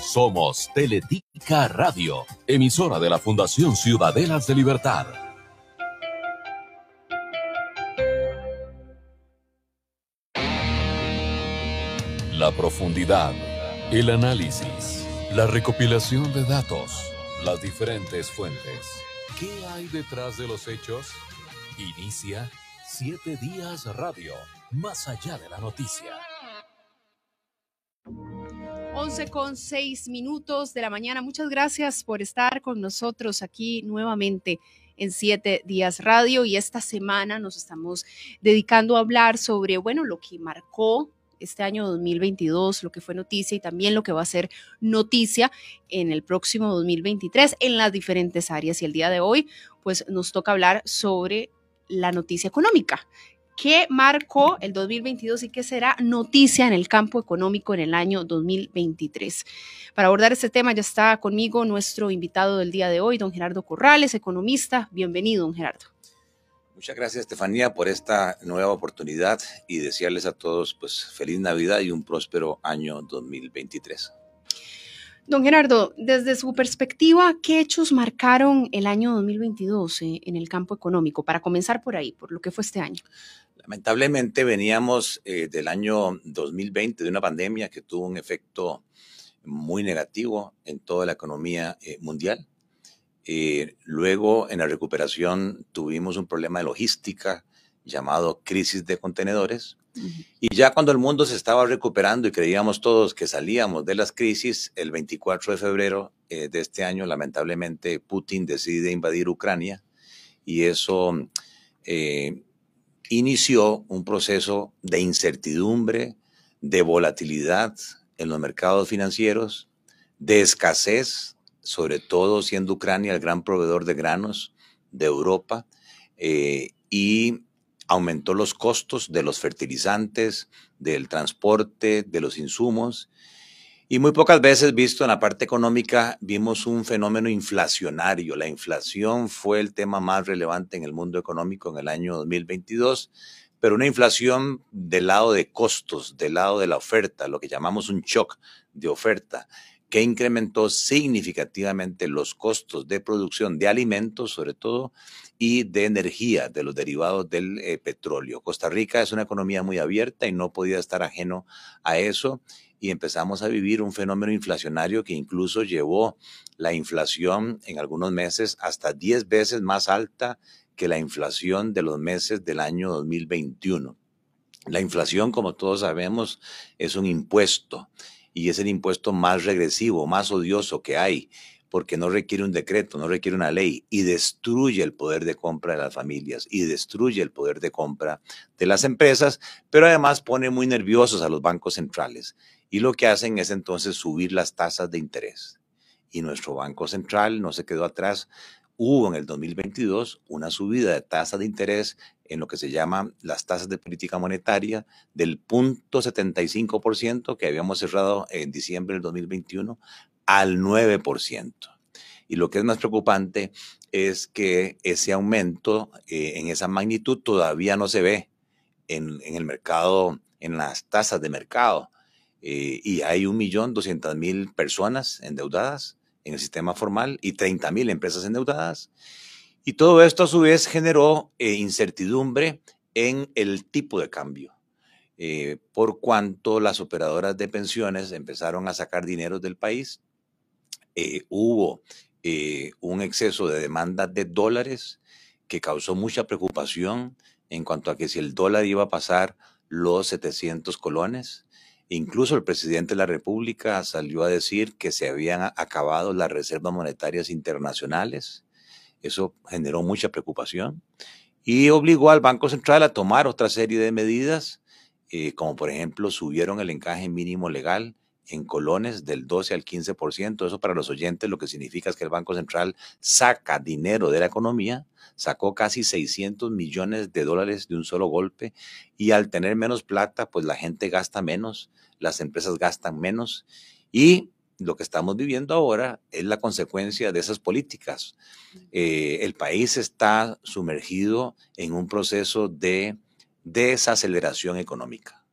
Somos Teletica Radio, emisora de la Fundación Ciudadelas de Libertad. La profundidad, el análisis, la recopilación de datos, las diferentes fuentes. ¿Qué hay detrás de los hechos? Inicia Siete Días Radio, más allá de la noticia. 11 con 6 minutos de la mañana. Muchas gracias por estar con nosotros aquí nuevamente en Siete Días Radio y esta semana nos estamos dedicando a hablar sobre, bueno, lo que marcó este año 2022, lo que fue noticia y también lo que va a ser noticia en el próximo 2023 en las diferentes áreas. Y el día de hoy, pues nos toca hablar sobre la noticia económica ¿Qué marcó el 2022 y qué será noticia en el campo económico en el año 2023. Para abordar este tema ya está conmigo nuestro invitado del día de hoy, don Gerardo Corrales, economista. Bienvenido, don Gerardo. Muchas gracias, Estefanía, por esta nueva oportunidad y desearles a todos pues feliz Navidad y un próspero año 2023. Don Gerardo, desde su perspectiva, ¿qué hechos marcaron el año 2022 eh, en el campo económico? Para comenzar por ahí, por lo que fue este año. Lamentablemente veníamos eh, del año 2020 de una pandemia que tuvo un efecto muy negativo en toda la economía eh, mundial. Eh, luego, en la recuperación, tuvimos un problema de logística llamado crisis de contenedores. Y ya cuando el mundo se estaba recuperando y creíamos todos que salíamos de las crisis, el 24 de febrero de este año, lamentablemente, Putin decide invadir Ucrania y eso inició un proceso de incertidumbre, de volatilidad en los mercados financieros, de escasez, sobre todo siendo Ucrania el gran proveedor de granos de Europa, eh, y aumentó los costos de los fertilizantes, del transporte, de los insumos, y muy pocas veces visto en la parte económica vimos un fenómeno inflacionario. La inflación fue el tema más relevante en el mundo económico en el año 2022, pero una inflación del lado de costos, del lado de la oferta, lo que llamamos un shock de oferta, que incrementó significativamente los costos de producción de alimentos, sobre todo, y de energía, de los derivados del eh, petróleo. Costa Rica es una economía muy abierta y no podía estar ajeno a eso y empezamos a vivir un fenómeno inflacionario que incluso llevó la inflación en algunos meses hasta 10 veces más alta que la inflación de los meses del año 2021. La inflación, como todos sabemos, es un impuesto y es el impuesto más regresivo, más odioso que hay porque no requiere un decreto, no requiere una ley y destruye el poder de compra de las familias y destruye el poder de compra de las empresas, pero además pone muy nerviosos a los bancos centrales y lo que hacen es entonces subir las tasas de interés. Y nuestro Banco Central no se quedó atrás. Hubo en el 2022 una subida de tasa de interés en lo que se llama las tasas de política monetaria del punto 75% que habíamos cerrado en diciembre del 2021 al 9%. Y lo que es más preocupante es que ese aumento eh, en esa magnitud todavía no se ve en, el mercado, en las tasas de mercado. Eh, y hay 1.200.000 personas endeudadas en el sistema formal y 30.000 empresas endeudadas. Y todo esto a su vez generó eh, incertidumbre en el tipo de cambio. por cuanto las operadoras de pensiones empezaron a sacar dinero del país eh, hubo eh, un exceso de demanda de dólares que causó mucha preocupación en cuanto a que si el dólar iba a pasar los 700 colones. Incluso el presidente de la República salió a decir que se habían acabado las reservas monetarias internacionales. Eso generó mucha preocupación y obligó al Banco Central a tomar otra serie de medidas, eh, como por ejemplo subieron el encaje mínimo legal en colones del 12 al 15%. Eso para los oyentes lo que significa es que el Banco Central saca dinero de la economía, sacó casi 600 millones de dólares de un solo golpe y al tener menos plata, pues la gente gasta menos, las empresas gastan menos y lo que estamos viviendo ahora es la consecuencia de esas políticas. Eh, el país está sumergido en un proceso de desaceleración económica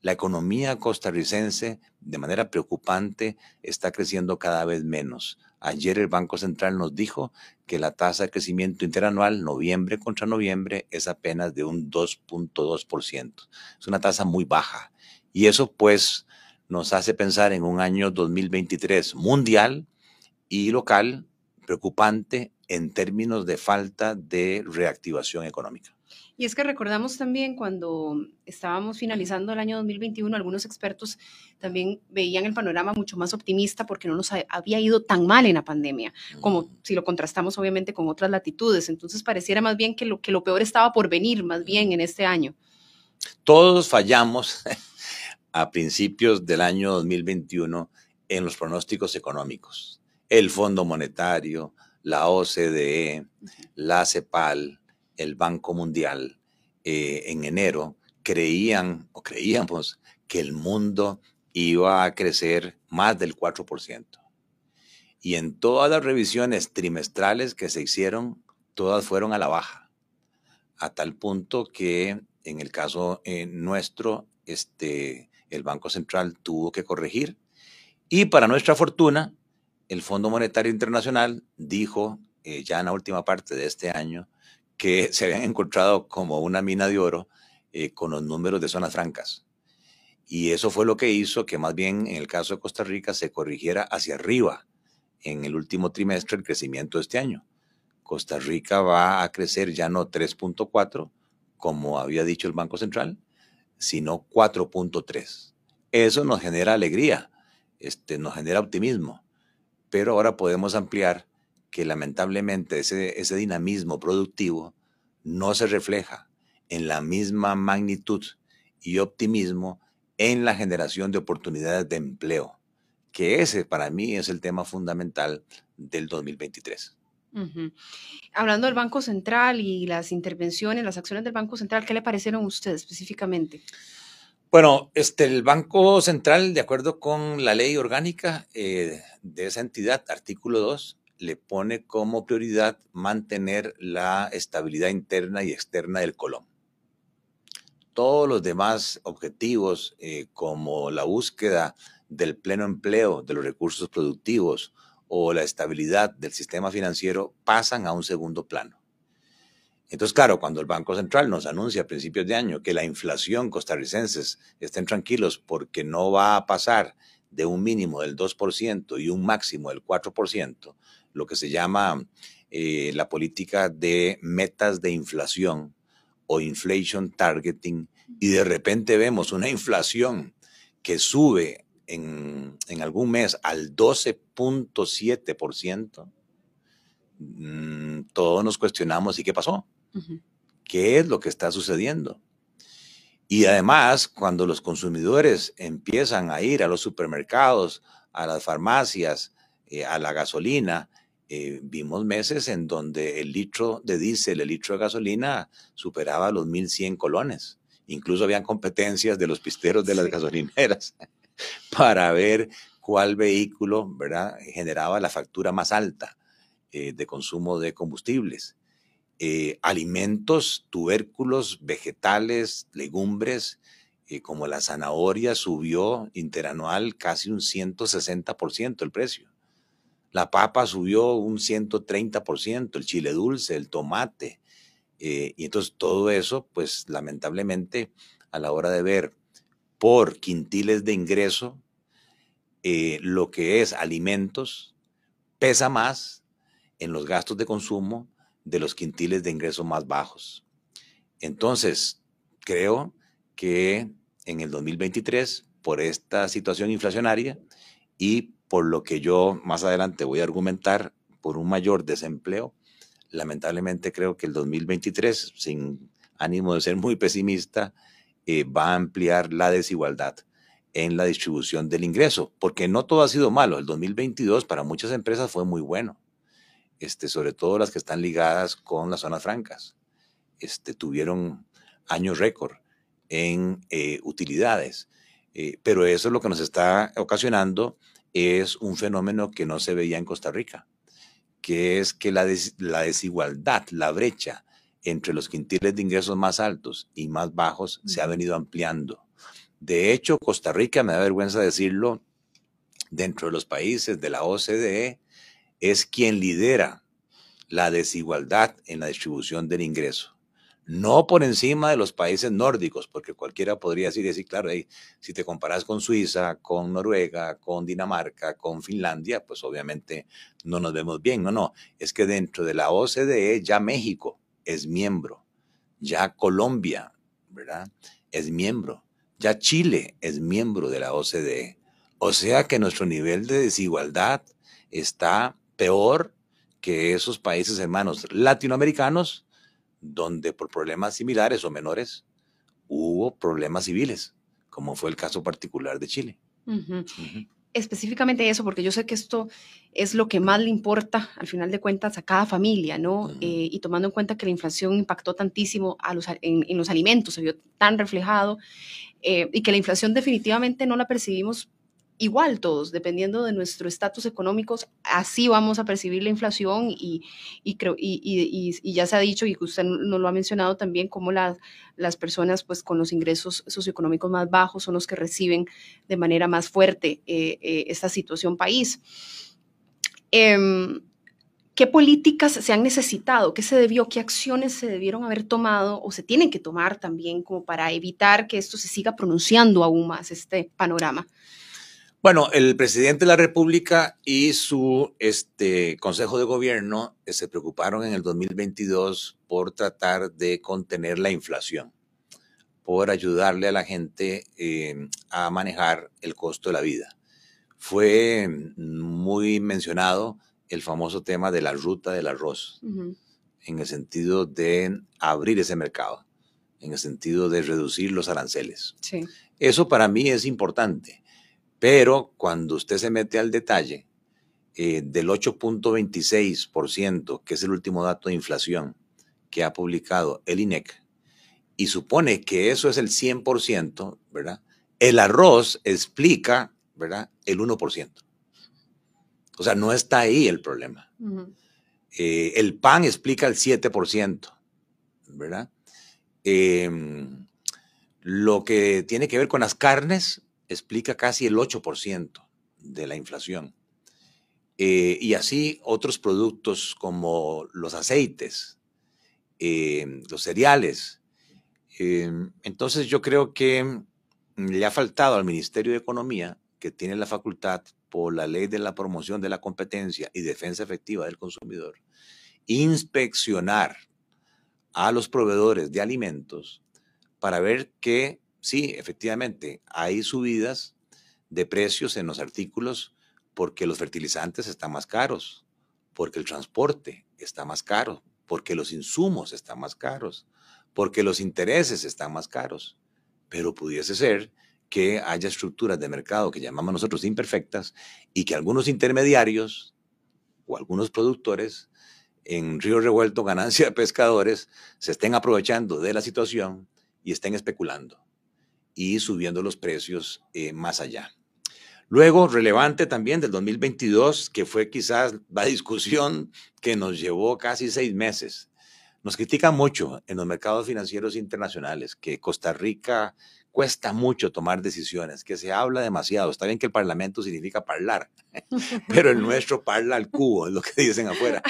la economía costarricense, de manera preocupante, está creciendo cada vez menos. Ayer el Banco Central nos dijo que la tasa de crecimiento interanual, noviembre contra noviembre, es apenas de un 2.2%. Es una tasa muy baja. Y eso pues nos hace pensar en un año 2023 mundial y local preocupante en términos de falta de reactivación económica. Y es que recordamos también cuando estábamos finalizando el año 2021, algunos expertos también veían el panorama mucho más optimista porque no nos había ido tan mal en la pandemia, como si lo contrastamos obviamente con otras latitudes. Entonces pareciera más bien que lo, que lo peor estaba por venir, más bien en este año. Todos fallamos a principios del año 2021 en los pronósticos económicos. El Fondo Monetario, la OCDE, la CEPAL, el Banco Mundial eh, en enero creían o creíamos que el mundo iba a crecer más del 4%. Y en todas las revisiones trimestrales que se hicieron, todas fueron a la baja, a tal punto que en el caso eh, nuestro, este, el Banco Central tuvo que corregir. Y para nuestra fortuna, el Fondo Monetario Internacional dijo eh, ya en la última parte de este año que se habían encontrado como una mina de oro eh, con los números de zonas francas. Y eso fue lo que hizo que más bien en el caso de Costa Rica se corrigiera hacia arriba en el último trimestre el crecimiento de este año. Costa Rica va a crecer ya no 3.4, como había dicho el Banco Central, sino 4.3. Eso nos genera alegría, este, nos genera optimismo, pero ahora podemos ampliar que lamentablemente ese, ese dinamismo productivo no se refleja en la misma magnitud y optimismo en la generación de oportunidades de empleo, que ese para mí es el tema fundamental del 2023. Hablando del Banco Central y las intervenciones, las acciones del Banco Central, ¿qué le parecieron a usted específicamente? Bueno, este, el Banco Central, de acuerdo con la ley orgánica eh, de esa entidad, artículo 2, le pone como prioridad mantener la estabilidad interna y externa del Colón. Todos los demás objetivos, eh, como la búsqueda del pleno empleo de los recursos productivos o la estabilidad del sistema financiero, pasan a un segundo plano. Entonces, claro, cuando el Banco Central nos anuncia a principios de año que la inflación costarricenses estén tranquilos porque no va a pasar de un mínimo del 2% y un máximo del 4%, lo que se llama eh, la política de metas de inflación o inflation targeting, y de repente vemos una inflación que sube en, algún mes al 12.7%, mm, todos nos cuestionamos, ¿y qué pasó? ¿Qué es lo que está sucediendo? Y además, cuando los consumidores empiezan a ir a los supermercados, a las farmacias, eh, a la gasolina, eh, vimos meses en donde el litro de diésel, el litro de gasolina superaba los 1.100 colones. Incluso habían competencias de los pisteros de las gasolineras para ver cuál vehículo ¿verdad? generaba la factura más alta eh, de consumo de combustibles. Eh, alimentos, tubérculos, vegetales, legumbres, como la zanahoria, subió interanual casi un 160% el precio. La papa subió un 130%, el chile dulce, el tomate. Eh, y entonces todo eso, pues lamentablemente, a la hora de ver por quintiles de ingreso, eh, lo que es alimentos, pesa más en los gastos de consumo de los quintiles de ingreso más bajos. Entonces, creo que en el 2023, por esta situación inflacionaria y por lo que yo más adelante voy a argumentar por un mayor desempleo. Lamentablemente creo que el 2023, sin ánimo de ser muy pesimista, eh, va a ampliar la desigualdad en la distribución del ingreso, porque no todo ha sido malo. El 2022 para muchas empresas fue muy bueno, este, sobre todo las que están ligadas con las zonas francas. Este, tuvieron años récord en eh, utilidades, eh, pero eso es lo que nos está ocasionando es un fenómeno que no se veía en Costa Rica, que es que la, desigualdad, la brecha entre los quintiles de ingresos más altos y más bajos se ha venido ampliando. De hecho, Costa Rica, me da vergüenza decirlo, dentro de los países de la OCDE, es quien lidera la desigualdad en la distribución del ingreso. No por encima de los países nórdicos, porque cualquiera podría decir, claro, si te comparas con Suiza, con Noruega, con Dinamarca, con Finlandia, pues obviamente no nos vemos bien. No, no, es que dentro de la OCDE ya México es miembro, ya Colombia, ¿verdad? Es miembro, ya Chile es miembro de la OCDE. O sea que nuestro nivel de desigualdad está peor que esos países hermanos latinoamericanos, donde por problemas similares o menores hubo problemas civiles, como fue el caso particular de Chile. Específicamente eso, porque yo sé que esto es lo que más le importa al final de cuentas a cada familia, ¿no? Eh, y tomando en cuenta que la inflación impactó tantísimo a los, en, los alimentos, se vio tan reflejado, eh, y que la inflación definitivamente no la percibimos igual todos, dependiendo de nuestro estatus económico, así vamos a percibir la inflación y, y, creo, y, y, ya se ha dicho y usted nos lo ha mencionado también, como las, las personas pues, con los ingresos socioeconómicos más bajos son los que reciben de manera más fuerte eh, eh, esta situación país. Em, ¿Qué políticas se han necesitado? ¿Qué se debió? ¿Qué acciones se debieron haber tomado o se tienen que tomar también como para evitar que esto se siga pronunciando aún más, este panorama? Bueno, el presidente de la República y su este, Consejo de Gobierno eh, se preocuparon en el 2022 por tratar de contener la inflación, por ayudarle a la gente eh, a manejar el costo de la vida. Fue muy mencionado el famoso tema de la ruta del arroz, en el sentido de abrir ese mercado, en el sentido de reducir los aranceles. Eso para mí es importante pero cuando usted se mete al detalle eh, del 8.26%, que es el último dato de inflación que ha publicado el INEC, y supone que eso es el 100%, ¿verdad? El arroz explica, ¿verdad? El 1%. O sea, no está ahí el problema. Eh, el pan explica el 7%, ¿verdad? Em, lo que tiene que ver con las carnes explica casi el 8% de la inflación. Eh, y así otros productos como los aceites, eh, los cereales. Eh, entonces yo creo que le ha faltado al Ministerio de Economía, que tiene la facultad por la ley de la promoción de la competencia y defensa efectiva del consumidor, inspeccionar a los proveedores de alimentos para ver que sí, efectivamente, hay subidas de precios en los artículos porque los fertilizantes están más caros, porque el transporte está más caro, porque los insumos están más caros, porque los intereses están más caros. Pero pudiese ser que haya estructuras de mercado que llamamos nosotros imperfectas y que algunos intermediarios o algunos productores en Río Revuelto, ganancia de pescadores, se estén aprovechando de la situación y estén especulando y subiendo los precios eh, más allá. Luego, relevante también del 2022, que fue quizás la discusión que nos llevó casi seis meses. Nos critican mucho en los mercados financieros internacionales que Costa Rica cuesta mucho tomar decisiones, que se habla demasiado. Está bien que el parlamento significa hablar, pero el nuestro parla al cubo, es lo que dicen afuera.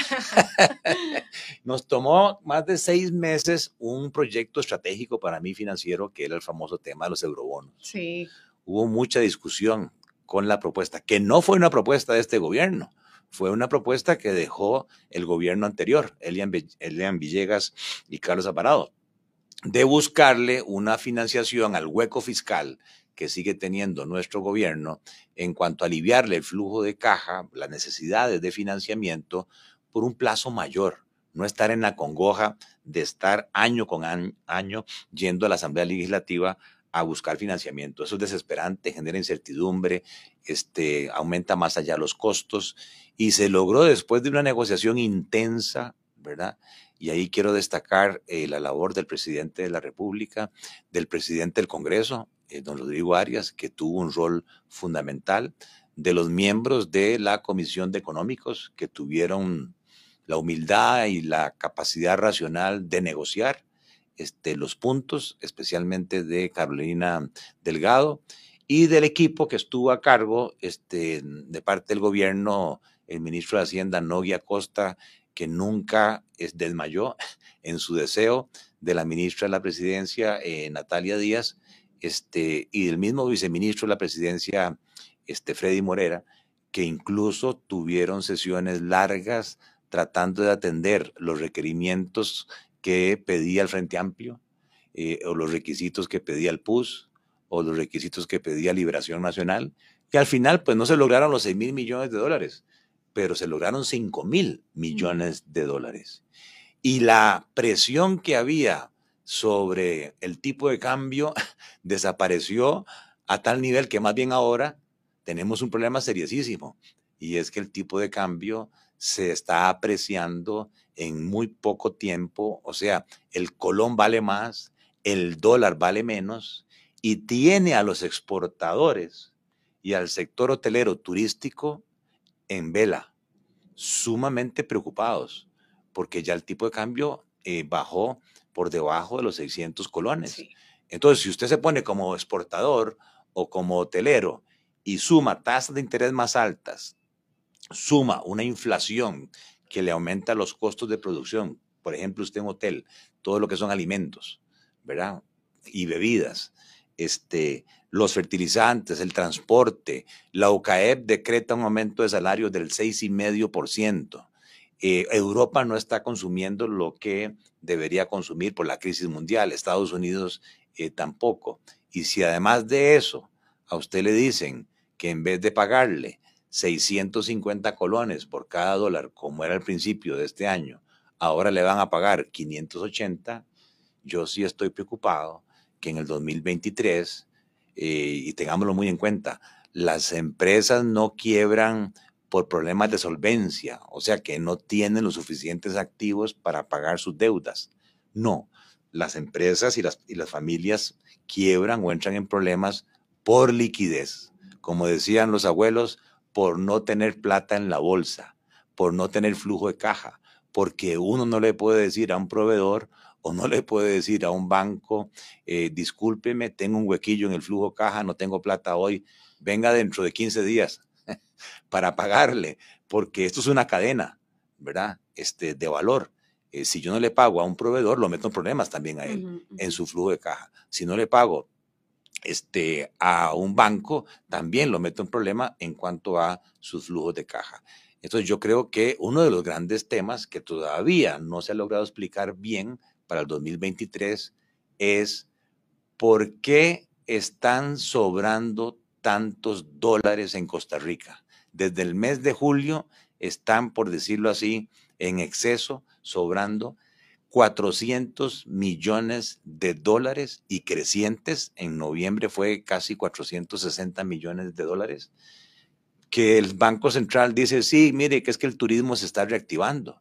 Nos tomó más de seis meses un proyecto estratégico para mí financiero, que era el famoso tema de los eurobonos. Sí. Hubo mucha discusión con la propuesta, que no fue una propuesta de este gobierno, fue una propuesta que dejó el gobierno anterior, Elian, Villegas y Carlos Aparado de buscarle una financiación al hueco fiscal que sigue teniendo nuestro gobierno en cuanto a aliviarle el flujo de caja, las necesidades de financiamiento por un plazo mayor, no estar en la congoja de estar año con año, yendo a la Asamblea Legislativa a buscar financiamiento. Eso es desesperante, genera incertidumbre, este, aumenta más allá los costos y se logró después de una negociación intensa, ¿verdad? Y ahí quiero destacar eh, la labor del presidente de la República, del presidente del Congreso, eh, don Rodrigo Arias, que tuvo un rol fundamental, de los miembros de la Comisión de Económicos, que tuvieron la humildad y la capacidad racional de negociar este, los puntos, especialmente de Carolina Delgado y del equipo que estuvo a cargo este, de parte del gobierno, el ministro de Hacienda, Nogui Acosta, que nunca es, desmayó en su deseo de la ministra de la presidencia, eh, Natalia Díaz, este, y del mismo viceministro de la presidencia, este, Freddy Morera, que incluso tuvieron sesiones largas tratando de atender los requerimientos que pedía el Frente Amplio, eh, o los requisitos que pedía el PUS, o los requisitos que pedía Liberación Nacional, y al final pues no se lograron los 6 mil millones de dólares, pero se lograron 5 mil millones de dólares. Y la presión que había sobre el tipo de cambio desapareció a tal nivel que más bien ahora tenemos un problema seriosísimo y es que el tipo de cambio se está apreciando en muy poco tiempo, o sea, el colón vale más, el dólar vale menos y tiene a los exportadores y al sector hotelero turístico en vela, sumamente preocupados, porque ya el tipo de cambio eh, bajó por debajo de los 600 colones. Entonces, si usted se pone como exportador o como hotelero y suma tasas de interés más altas, suma una inflación que le aumenta los costos de producción, por ejemplo, usted en hotel, todo lo que son alimentos, ¿verdad? Y bebidas, este, los fertilizantes, el transporte, la UCAEP decreta un aumento de salarios del 6,5%. Eh, Europa no está consumiendo lo que debería consumir por la crisis mundial, Estados Unidos eh, tampoco. Y si además de eso a usted le dicen que en vez de pagarle 650 colones por cada dólar, como era al principio de este año, ahora le van a pagar 580, yo sí estoy preocupado que en el 2023, eh, y tengámoslo muy en cuenta, las empresas no quiebran por problemas de solvencia, o sea que no tienen los suficientes activos para pagar sus deudas. No, las empresas y las, y las familias quiebran o entran en problemas por liquidez como decían los abuelos, por no tener plata en la bolsa, por no tener flujo de caja, porque uno no le puede decir a un proveedor o no le puede decir a un banco, eh, discúlpeme, tengo un huequillo en el flujo de caja, no tengo plata hoy, venga dentro de 15 días para pagarle, porque esto es una cadena, ¿verdad? Este, de valor. Eh, si yo no le pago a un proveedor, lo meto en problemas también a él, en su flujo de caja. Si no le pago este, a un banco, también lo meto en problema en cuanto a sus flujos de caja. Entonces yo creo que uno de los grandes temas que todavía no se ha logrado explicar bien para el 2023 es por qué están sobrando tantos dólares en Costa Rica. Desde el mes de julio están, por decirlo así, en exceso, sobrando 400 millones de dólares y crecientes. En noviembre fue casi 460 millones de dólares. Que el Banco Central dice, sí, mire, que es que el turismo se está reactivando,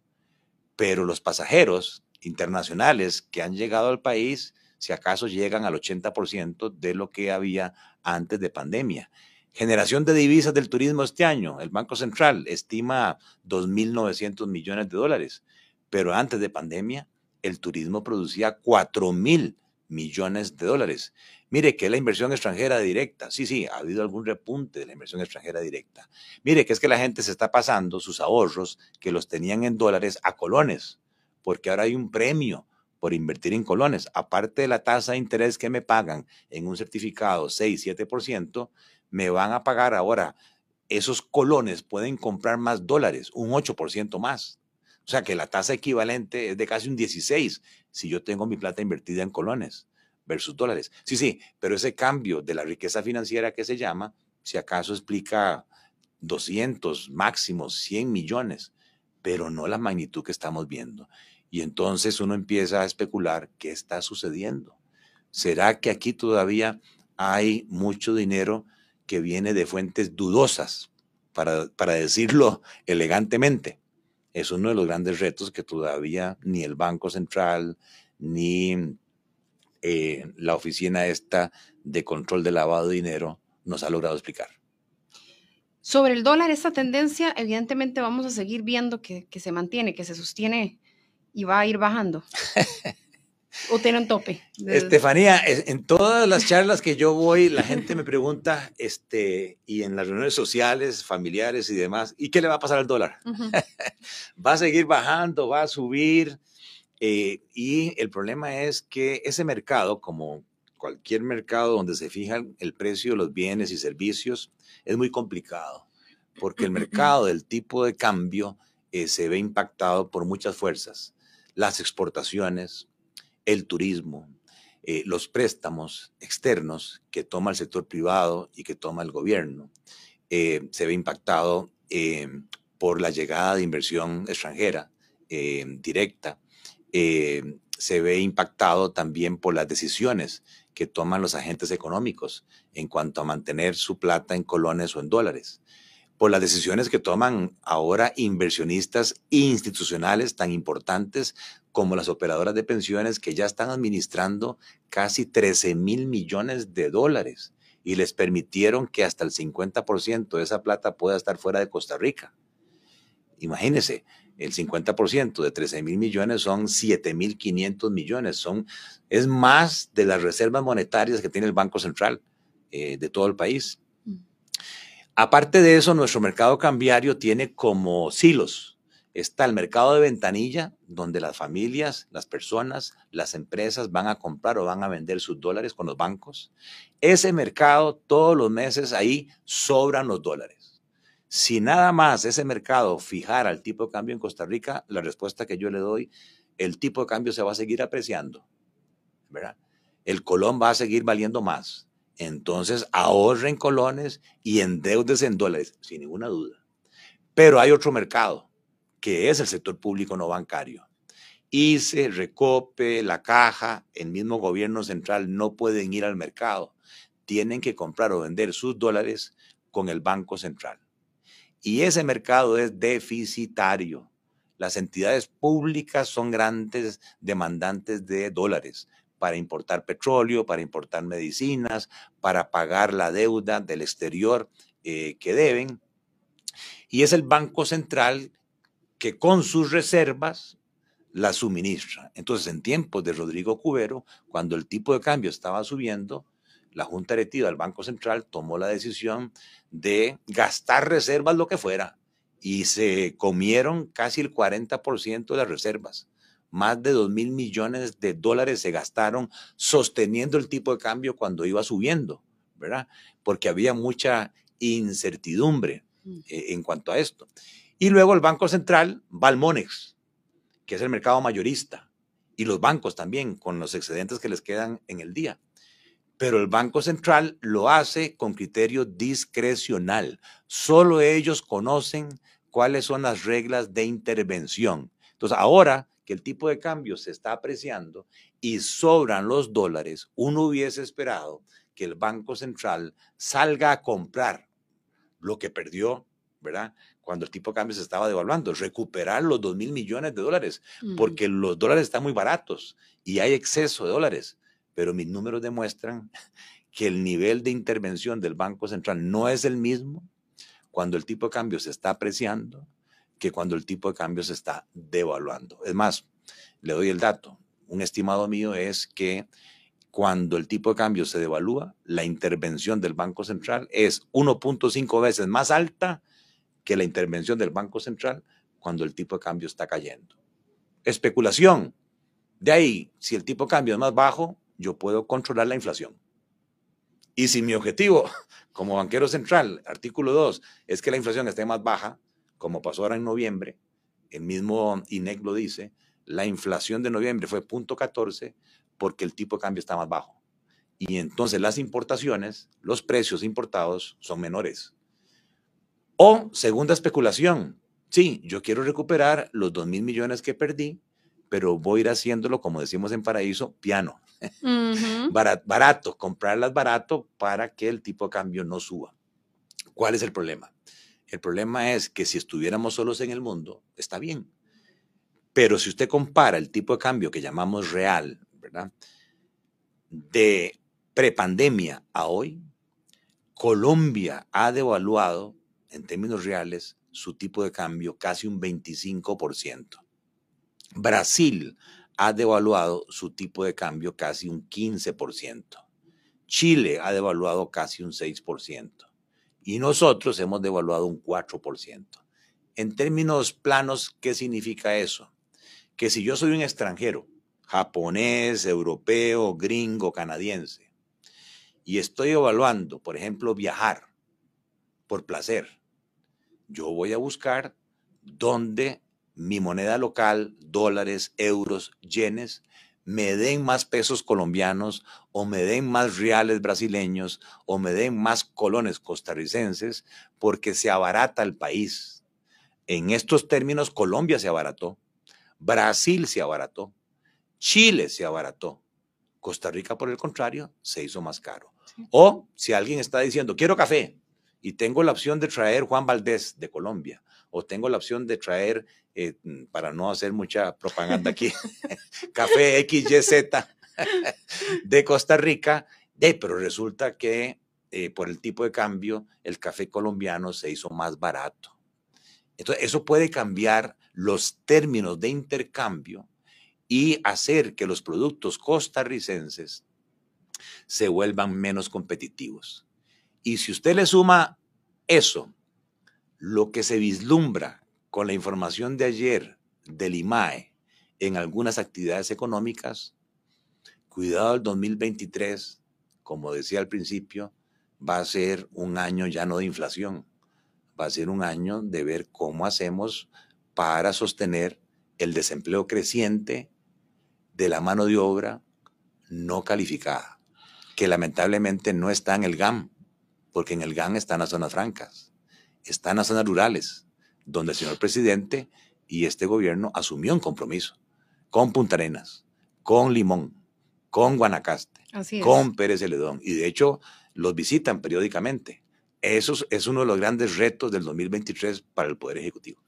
pero los pasajeros internacionales que han llegado al país, si acaso llegan al 80% de lo que había antes de pandemia. Generación de divisas del turismo este año, el Banco Central estima 2.900 millones de dólares, pero antes de pandemia el turismo producía 4 mil millones de dólares. Mire que la inversión extranjera directa, sí, sí, ha habido algún repunte de la inversión extranjera directa. Mire que es que la gente se está pasando sus ahorros que los tenían en dólares a colones, porque ahora hay un premio por invertir en colones. Aparte de la tasa de interés que me pagan en un certificado 6, 7%, me van a pagar ahora. Esos colones pueden comprar más dólares, un 8% más. O sea que la tasa equivalente es de casi un 16 si yo tengo mi plata invertida en colones versus dólares. Sí, sí, pero ese cambio de la riqueza financiera que se llama, si acaso explica 200, máximo 100 millones, pero no la magnitud que estamos viendo. Y entonces uno empieza a especular qué está sucediendo. ¿Será que aquí todavía hay mucho dinero que viene de fuentes dudosas, para, para decirlo elegantemente? Es uno de los grandes retos que todavía ni el Banco Central ni eh, la oficina esta de control de lavado de dinero nos ha logrado explicar. Sobre el dólar, esta tendencia, evidentemente vamos a seguir viendo que, se mantiene, que se sostiene y va a ir bajando. ¿O tienen tope? Estefanía, en todas las charlas que yo voy, la gente me pregunta, este, y en las reuniones sociales, familiares y demás, ¿y qué le va a pasar al dólar? ¿Va a seguir bajando? ¿Va a subir? Eh, y el problema es que ese mercado, como cualquier mercado donde se fija el precio de los bienes y servicios, es muy complicado, porque el mercado del tipo de cambio eh, se ve impactado por muchas fuerzas. Las exportaciones, el turismo, eh, los préstamos externos que toma el sector privado y que toma el gobierno, eh, se ve impactado por la llegada de inversión extranjera directa, se ve impactado también por las decisiones que toman los agentes económicos en cuanto a mantener su plata en colones o en dólares por las decisiones que toman ahora inversionistas institucionales tan importantes como las operadoras de pensiones que ya están administrando casi 13 mil millones de dólares y les permitieron que hasta el 50% de esa plata pueda estar fuera de Costa Rica. Imagínense, el 50% de 13 mil millones son 7 mil 500 millones, son, es más de las reservas monetarias que tiene el Banco Central eh, de todo el país. Aparte de eso, nuestro mercado cambiario tiene como silos. Está el mercado de ventanilla, donde las familias, las personas, las empresas van a comprar o van a vender sus dólares con los bancos. Ese mercado, todos los meses ahí sobran los dólares. Si nada más ese mercado fijara el tipo de cambio en Costa Rica, la respuesta que yo le doy, el tipo de cambio se va a seguir apreciando. ¿verdad? El colón va a seguir valiendo más entonces ahorren colones y endeudes en dólares, sin ninguna duda. Pero hay otro mercado, que es el sector público no bancario. ICE, Recope, la caja, el mismo gobierno central no pueden ir al mercado. Tienen que comprar o vender sus dólares con el Banco Central. Y ese mercado es deficitario. Las entidades públicas son grandes demandantes de dólares para importar petróleo, para importar medicinas, para pagar la deuda del exterior eh, que deben. Y es el Banco Central que con sus reservas la suministra. Entonces, en tiempos de Rodrigo Cubero, cuando el tipo de cambio estaba subiendo, la Junta Directiva del Banco Central tomó la decisión de gastar reservas lo que fuera y se comieron casi el 40% de las reservas más de 2 mil millones de dólares se gastaron sosteniendo el tipo de cambio cuando iba subiendo, ¿verdad? Porque había mucha incertidumbre mm. eh, en cuanto a esto. Y luego el Banco Central va al Monex, que es el mercado mayorista, y los bancos también, con los excedentes que les quedan en el día. Pero el Banco Central lo hace con criterio discrecional. Solo ellos conocen cuáles son las reglas de intervención. Entonces, ahora que el tipo de cambio se está apreciando y sobran los dólares, uno hubiese esperado que el Banco Central salga a comprar lo que perdió, ¿verdad? Cuando el tipo de cambio se estaba devaluando, recuperar los 2 mil millones de dólares, porque los dólares están muy baratos y hay exceso de dólares. Pero mis números demuestran que el nivel de intervención del Banco Central no es el mismo cuando el tipo de cambio se está apreciando que cuando el tipo de cambio se está devaluando. Es más, le doy el dato. Un estimado mío es que cuando el tipo de cambio se devalúa, la intervención del Banco Central es 1.5 veces más alta que la intervención del Banco Central cuando el tipo de cambio está cayendo. Especulación. De ahí, si el tipo de cambio es más bajo, yo puedo controlar la inflación. Y si mi objetivo como banquero central, artículo 2, es que la inflación esté más baja, como pasó ahora en noviembre, el mismo INEC lo dice, la inflación de noviembre fue 0.14 porque el tipo de cambio está más bajo. Y entonces las importaciones, los precios importados son menores. O segunda especulación, sí, yo quiero recuperar los 2 mil millones que perdí, pero voy a ir haciéndolo, como decimos en Paraíso, piano. barato, comprarlas barato para que el tipo de cambio no suba. ¿Cuál es el problema? El problema es que si estuviéramos solos en el mundo, está bien. Pero si usted compara el tipo de cambio que llamamos real, ¿verdad? De prepandemia a hoy, Colombia ha devaluado en términos reales su tipo de cambio casi un 25%. Brasil ha devaluado su tipo de cambio casi un 15%. Chile ha devaluado casi un 6%. Y nosotros hemos devaluado un 4%. En términos planos, ¿qué significa eso? Que si yo soy un extranjero, japonés, europeo, gringo, canadiense, y estoy evaluando, por ejemplo, viajar por placer, yo voy a buscar dónde mi moneda local, dólares, euros, yenes, me den más pesos colombianos o me den más reales brasileños o me den más colones costarricenses porque se abarata el país. En estos términos, Colombia se abarató, Brasil se abarató, Chile se abarató, Costa Rica, por el contrario, se hizo más caro. O si alguien está diciendo, quiero café y tengo la opción de traer Juan Valdés de Colombia o tengo la opción de traer, eh, mm, para no hacer mucha propaganda aquí, café XYZ de Costa Rica, de, pero resulta que eh, por el tipo de cambio el café colombiano se hizo más barato. Entonces, eso puede cambiar los términos de intercambio y hacer que los productos costarricenses se vuelvan menos competitivos. Y si usted le suma eso lo que se vislumbra con la información de ayer del IMAE en algunas actividades económicas, cuidado el 2023, como decía al principio, va a ser un año ya no de inflación, va a ser un año de ver cómo hacemos para sostener el desempleo creciente de la mano de obra no calificada, que lamentablemente no está en el GAM, porque en el GAM están las zonas francas está en las zonas rurales, donde el señor presidente y este gobierno asumió un compromiso con Punta Arenas, con Limón, con Guanacaste, con Pérez Celedón. Y de hecho, los visitan periódicamente. Eso es uno de los grandes retos del 2023 para el Poder Ejecutivo.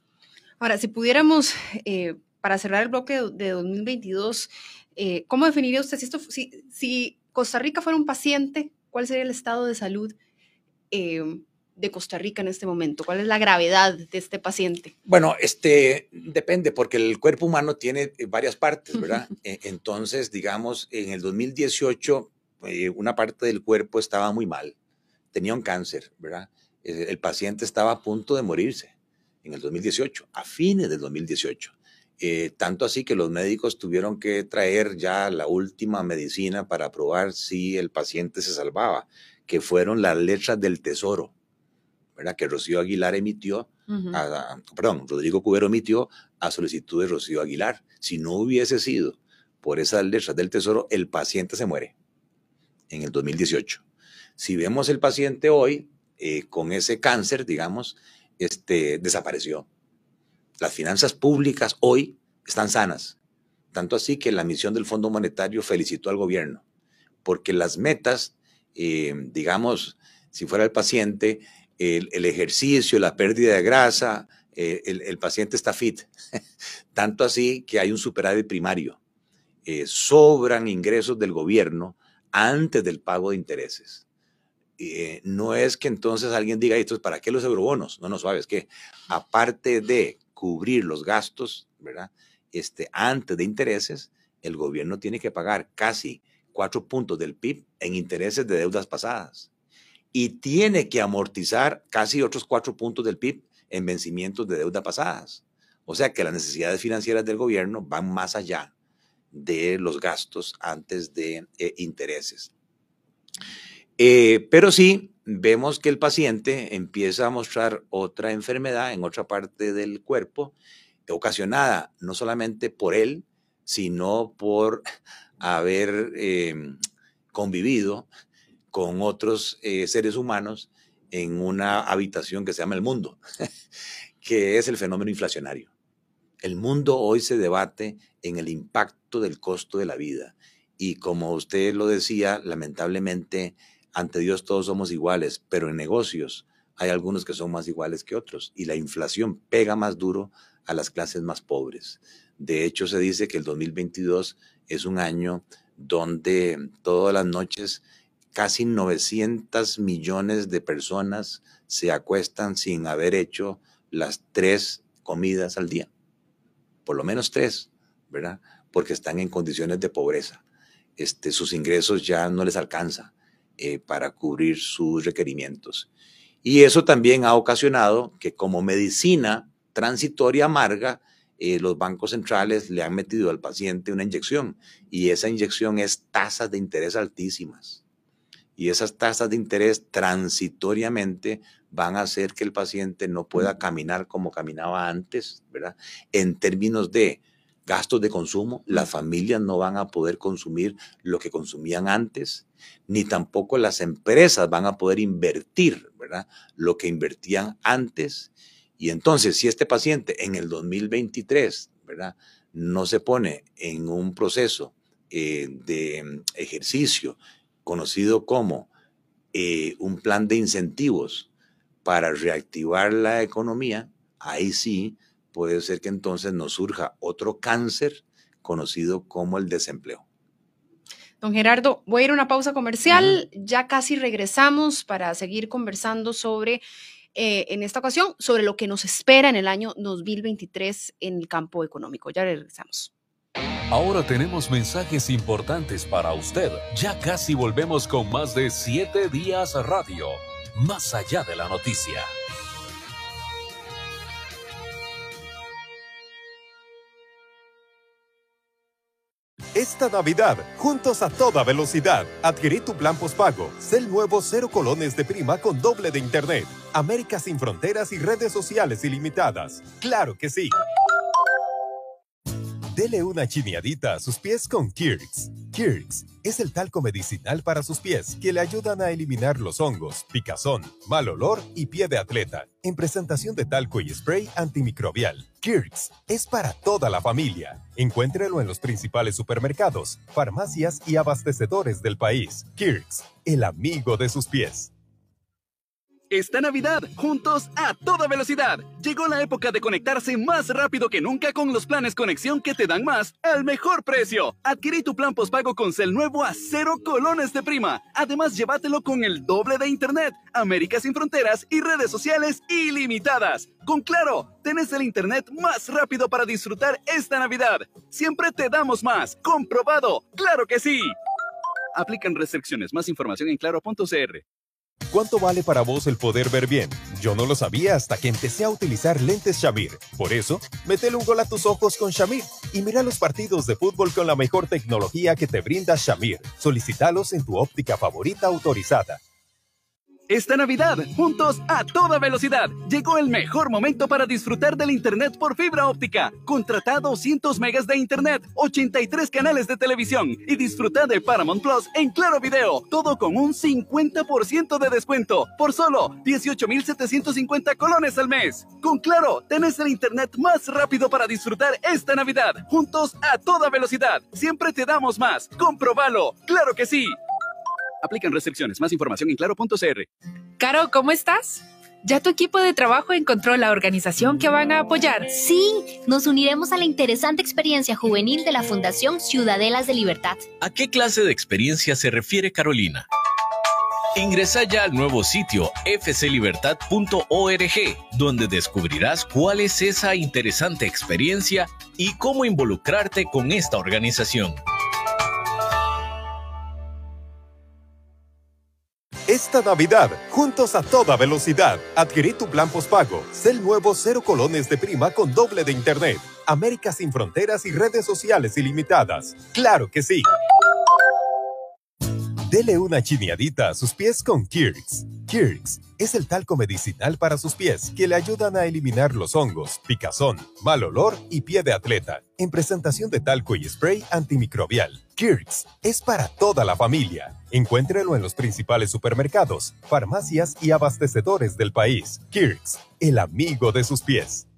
Ahora, si pudiéramos, eh, para cerrar el bloque de 2022, eh, ¿cómo definiría usted si, esto, si, si, Costa Rica fuera un paciente, cuál sería el estado de salud eh, de Costa Rica en este momento? ¿Cuál es la gravedad de este paciente? Bueno, este depende porque el cuerpo humano tiene eh, varias partes, ¿verdad? E, entonces, digamos, en el 2018 eh, una parte del cuerpo estaba muy mal, tenía un cáncer, ¿verdad? Eh, el paciente estaba a punto de morirse en el 2018, a fines del 2018. tanto así que los médicos tuvieron que traer ya la última medicina para probar si el paciente se salvaba, que fueron las letras del tesoro que Rocío Aguilar emitió, perdón, Rodrigo Cubero emitió a solicitud de Rocío Aguilar. Si no hubiese sido por esas letras del Tesoro, el paciente se muere en el 2018. Si vemos el paciente hoy eh, con ese cáncer, digamos, este, desapareció. Las finanzas públicas hoy están sanas. Tanto así que la misión del Fondo Monetario felicitó al gobierno, porque las metas, eh, digamos, si fuera el paciente, el, ejercicio, la pérdida de grasa, eh, el, paciente está fit. Tanto así que hay un superávit primario. Eh, sobran ingresos del gobierno antes del pago de intereses. No es que entonces alguien diga, esto ¿para qué los eurobonos? No, no sabes que aparte de cubrir los gastos, ¿verdad? Este, antes de intereses, el gobierno tiene que pagar casi cuatro puntos del PIB en intereses de deudas pasadas y tiene que amortizar casi otros cuatro puntos del PIB en vencimientos de deuda pasadas. O sea que las necesidades financieras del gobierno van más allá de los gastos antes de eh, intereses. Eh, pero sí, vemos que el paciente empieza a mostrar otra enfermedad en otra parte del cuerpo, ocasionada no solamente por él, sino por haber eh, convivido con otros eh, seres humanos en una habitación que se llama el mundo, que es el fenómeno inflacionario. El mundo hoy se debate en el impacto del costo de la vida. Y como usted lo decía, lamentablemente, ante Dios todos somos iguales, pero en negocios hay algunos que son más iguales que otros. Y la inflación pega más duro a las clases más pobres. De hecho, se dice que el 2022 es un año donde todas las noches casi 900 millones de personas se acuestan sin haber hecho las tres comidas al día. Por lo menos tres, ¿verdad? porque están en condiciones de pobreza. Este, sus ingresos ya no les alcanza eh, para cubrir sus requerimientos. Y eso también ha ocasionado que como medicina transitoria amarga, eh, los bancos centrales le han metido al paciente una inyección y esa inyección es tasas de interés altísimas. Y esas tasas de interés transitoriamente van a hacer que el paciente no pueda caminar como caminaba antes, ¿verdad? En términos de gastos de consumo, las familias no van a poder consumir lo que consumían antes, ni tampoco las empresas van a poder invertir, ¿verdad? Lo que invertían antes y entonces, si este paciente en el 2023, ¿verdad? No se pone en un proceso eh, de ejercicio conocido como eh, un plan de incentivos para reactivar la economía, ahí sí puede ser que entonces nos surja otro cáncer conocido como el desempleo. Don Gerardo, voy a ir a una pausa comercial, ya casi regresamos para seguir conversando sobre eh, en esta ocasión sobre lo que nos espera en el año 2023 en el campo económico. Ya regresamos. Ahora tenemos mensajes importantes para usted. Ya casi volvemos con más de 7 días radio, más allá de la noticia. Esta Navidad, juntos a toda velocidad, adquirí tu plan postpago. Sé el nuevo cero colones de prima con doble de internet. América sin fronteras y redes sociales ilimitadas. ¡Claro que sí! Dele una chineadita a sus pies con Kirks. Kirks es el talco medicinal para sus pies que le ayudan a eliminar los hongos, picazón, mal olor y pie de atleta. En presentación de talco y spray antimicrobial. Kirks es para toda la familia. Encuéntrelo en los principales supermercados, farmacias y abastecedores del país. Kirks, el amigo de sus pies. Esta Navidad, juntos a toda velocidad. Llegó la época de conectarse más rápido que nunca con los planes conexión que te dan más al mejor precio. Adquirí tu plan postpago con Cel nuevo a cero colones de prima. Además, llévatelo con el doble de internet, América sin fronteras y redes sociales ilimitadas. Con Claro, tenés el internet más rápido para disfrutar esta Navidad. Siempre te damos más. Comprobado. Claro que sí. Aplican restricciones. Más información en claro.cr. ¿Cuánto vale para vos el poder ver bien? Yo no lo sabía hasta que empecé a utilizar lentes Shamir. Por eso, metele un gol a tus ojos con Shamir y mira los partidos de fútbol con la mejor tecnología que te brinda Shamir. Solicitalos en tu óptica favorita autorizada. Esta Navidad, juntos a toda velocidad, llegó el mejor momento para disfrutar del Internet por fibra óptica. Contrata 200 megas de Internet, 83 canales de televisión y disfruta de Paramount Plus en Claro Video. Todo con un 50% de descuento por solo 18,750 colones al mes. Con Claro, tenés el Internet más rápido para disfrutar esta Navidad. Juntos a toda velocidad. Siempre te damos más. Comprobalo. Claro que sí. Aplican restricciones. Más información en claro.cr. Caro, ¿cómo estás? ¿Ya tu equipo de trabajo encontró la organización que van a apoyar? Sí, nos uniremos a la interesante experiencia juvenil de la Fundación Ciudadelas de Libertad. ¿A qué clase de experiencia se refiere Carolina? Ingresa ya al nuevo sitio fclibertad.org, donde descubrirás cuál es esa interesante experiencia y cómo involucrarte con esta organización. Esta Navidad, juntos a toda velocidad, adquirí tu plan postpago. Sé el nuevo cero colones de prima con doble de internet. América sin fronteras y redes sociales ilimitadas. ¡Claro que sí! Dele una chineadita a sus pies con Kirks. Kirks es el talco medicinal para sus pies que le ayudan a eliminar los hongos, picazón, mal olor y pie de atleta. En presentación de talco y spray antimicrobial. Kirks es para toda la familia. Encuéntrelo en los principales supermercados, farmacias y abastecedores del país. Kirks, el amigo de sus pies.